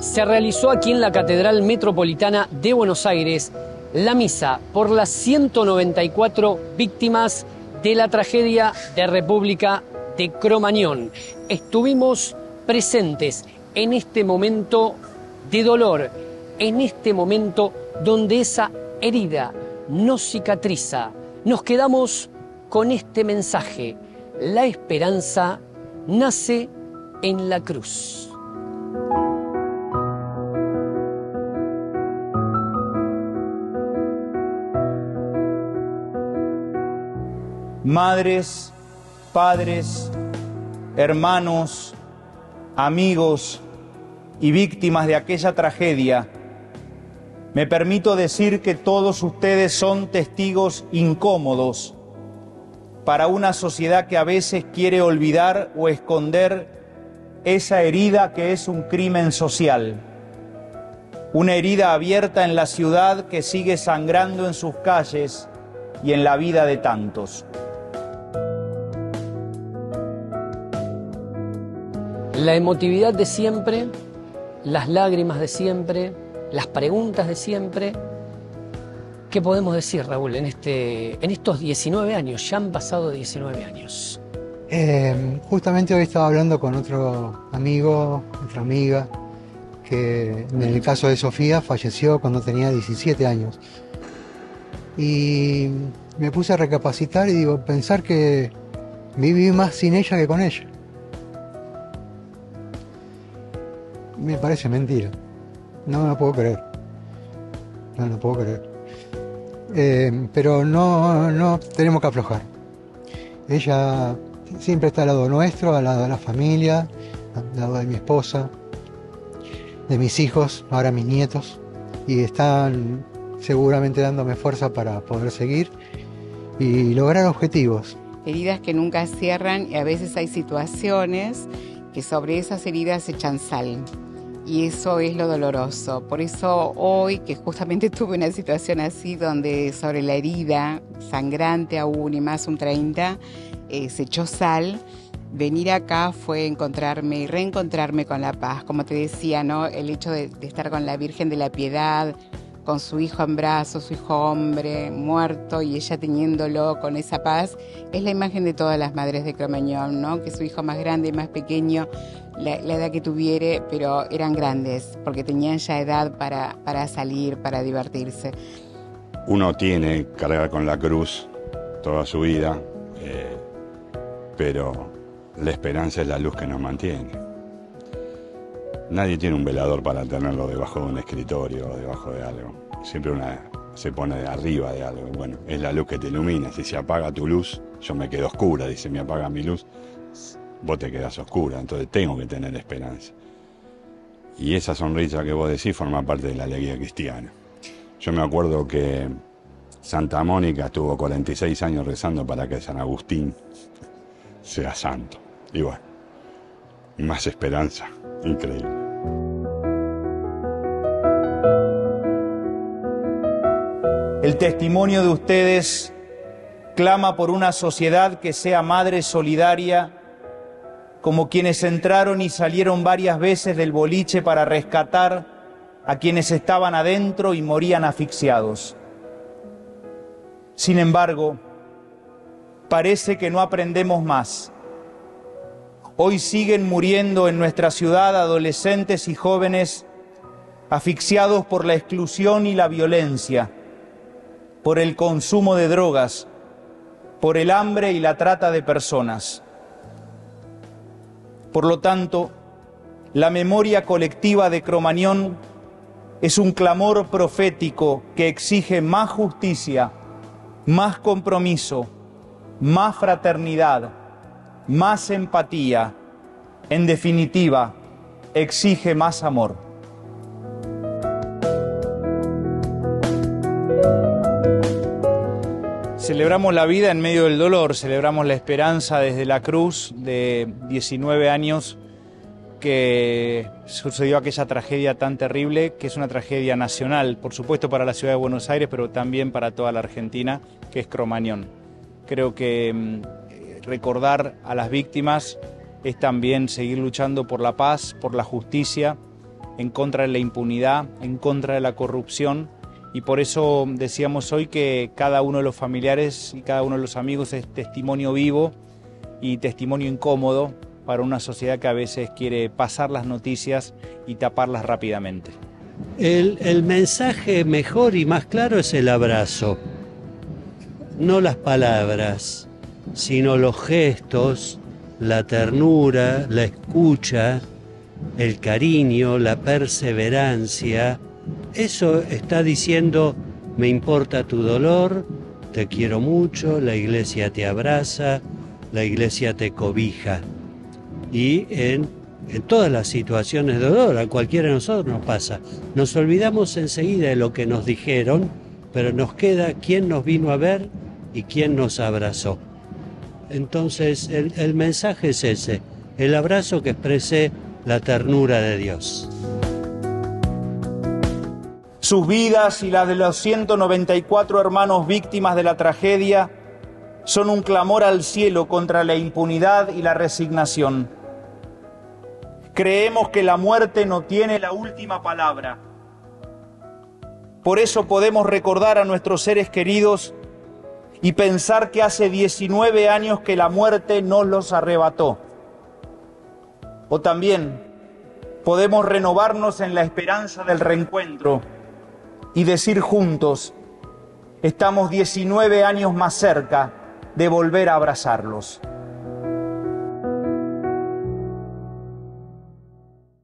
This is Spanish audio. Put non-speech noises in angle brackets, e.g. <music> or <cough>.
se realizó aquí en la Catedral Metropolitana de Buenos Aires la misa por las 194 víctimas de la tragedia de República de Cromañón. Estuvimos presentes en este momento de dolor, en este momento donde esa herida no cicatriza. Nos quedamos con este mensaje. La esperanza nace en la cruz. Madres, padres, hermanos, amigos y víctimas de aquella tragedia, me permito decir que todos ustedes son testigos incómodos para una sociedad que a veces quiere olvidar o esconder esa herida que es un crimen social. Una herida abierta en la ciudad que sigue sangrando en sus calles y en la vida de tantos. La emotividad de siempre, las lágrimas de siempre, las preguntas de siempre. ¿Qué podemos decir, Raúl, en, este, en estos 19 años? Ya han pasado 19 años. Eh, justamente hoy estaba hablando con otro amigo, otra amiga, que en el caso de Sofía falleció cuando tenía 17 años. Y me puse a recapacitar y digo, pensar que viví más sin ella que con ella. Me parece mentira. No me lo puedo creer. No lo puedo creer. Eh, pero no, no tenemos que aflojar. Ella siempre está al lado nuestro, al lado de la familia, al lado de mi esposa, de mis hijos, ahora mis nietos, y están seguramente dándome fuerza para poder seguir y lograr objetivos. Heridas que nunca cierran y a veces hay situaciones que sobre esas heridas echan sal y eso es lo doloroso. Por eso hoy, que justamente <laughs> tuve una situación así donde sobre la herida, sangrante aún y más un 30, eh, se echó sal, venir acá fue encontrarme y reencontrarme con la paz. Como te decía, ¿no? el hecho de, de estar con la Virgen de la Piedad, con su hijo en brazos, su hijo hombre, muerto, y ella teniéndolo con esa paz, es la imagen de todas las madres de Cromañón, ¿no? Que su hijo más grande y más pequeño, la, edad que tuviere, pero eran grandes, porque tenían ya edad para, para salir, para divertirse. Uno tiene cargar con la cruz toda su vida, eh, pero la esperanza es la luz que nos mantiene. Nadie tiene un velador para tenerlo debajo de un escritorio o debajo de algo. Siempre una se pone arriba de algo. Bueno, es la luz que te ilumina. Si se apaga tu luz, yo me quedo oscura. Dice, me apaga mi luz, vos te quedas oscura. Entonces tengo que tener esperanza. Y esa sonrisa que vos decís forma parte de la alegría cristiana. Yo me acuerdo que Santa Mónica estuvo 46 años rezando para que San Agustín sea santo. Y bueno, más esperanza. Increíble. El testimonio de ustedes clama por una sociedad que sea madre solidaria, como quienes entraron y salieron varias veces del boliche para rescatar a quienes estaban adentro y morían asfixiados. Sin embargo, parece que no aprendemos más. Hoy siguen muriendo en nuestra ciudad adolescentes y jóvenes asfixiados por la exclusión y la violencia por el consumo de drogas, por el hambre y la trata de personas. Por lo tanto, la memoria colectiva de Cromañón es un clamor profético que exige más justicia, más compromiso, más fraternidad, más empatía, en definitiva, exige más amor. Celebramos la vida en medio del dolor, celebramos la esperanza desde la cruz de 19 años que sucedió aquella tragedia tan terrible, que es una tragedia nacional, por supuesto para la ciudad de Buenos Aires, pero también para toda la Argentina, que es Cromañón. Creo que mm, recordar a las víctimas es también seguir luchando por la paz, por la justicia, en contra de la impunidad, en contra de la corrupción y por eso decíamos hoy que cada uno de los familiares y cada uno de los amigos es testimonio vivo y testimonio incómodo para una sociedad que a veces quiere pasar las noticias y taparlas rápidamente. El, el mensaje mejor y más claro es el abrazo, no las palabras, sino los gestos, la ternura, la escucha, el cariño, la perseverancia, eso está diciendo, me importa tu dolor, te quiero mucho, la iglesia te abraza, la iglesia te cobija. Y en, en todas las situaciones de dolor, a cualquiera de nosotros nos pasa. Nos olvidamos enseguida de lo que nos dijeron, pero nos queda quién nos vino a ver y quién nos abrazó. Entonces el, el mensaje es ese, el abrazo que exprese la ternura de Dios. Sus vidas y las de los 194 hermanos víctimas de la tragedia son un clamor al cielo contra la impunidad y la resignación. Creemos que la muerte no tiene la última palabra. Por eso podemos recordar a nuestros seres queridos y pensar que hace 19 años que la muerte nos los arrebató. O también podemos renovarnos en la esperanza del reencuentro y decir juntos, estamos 19 años más cerca de volver a abrazarlos.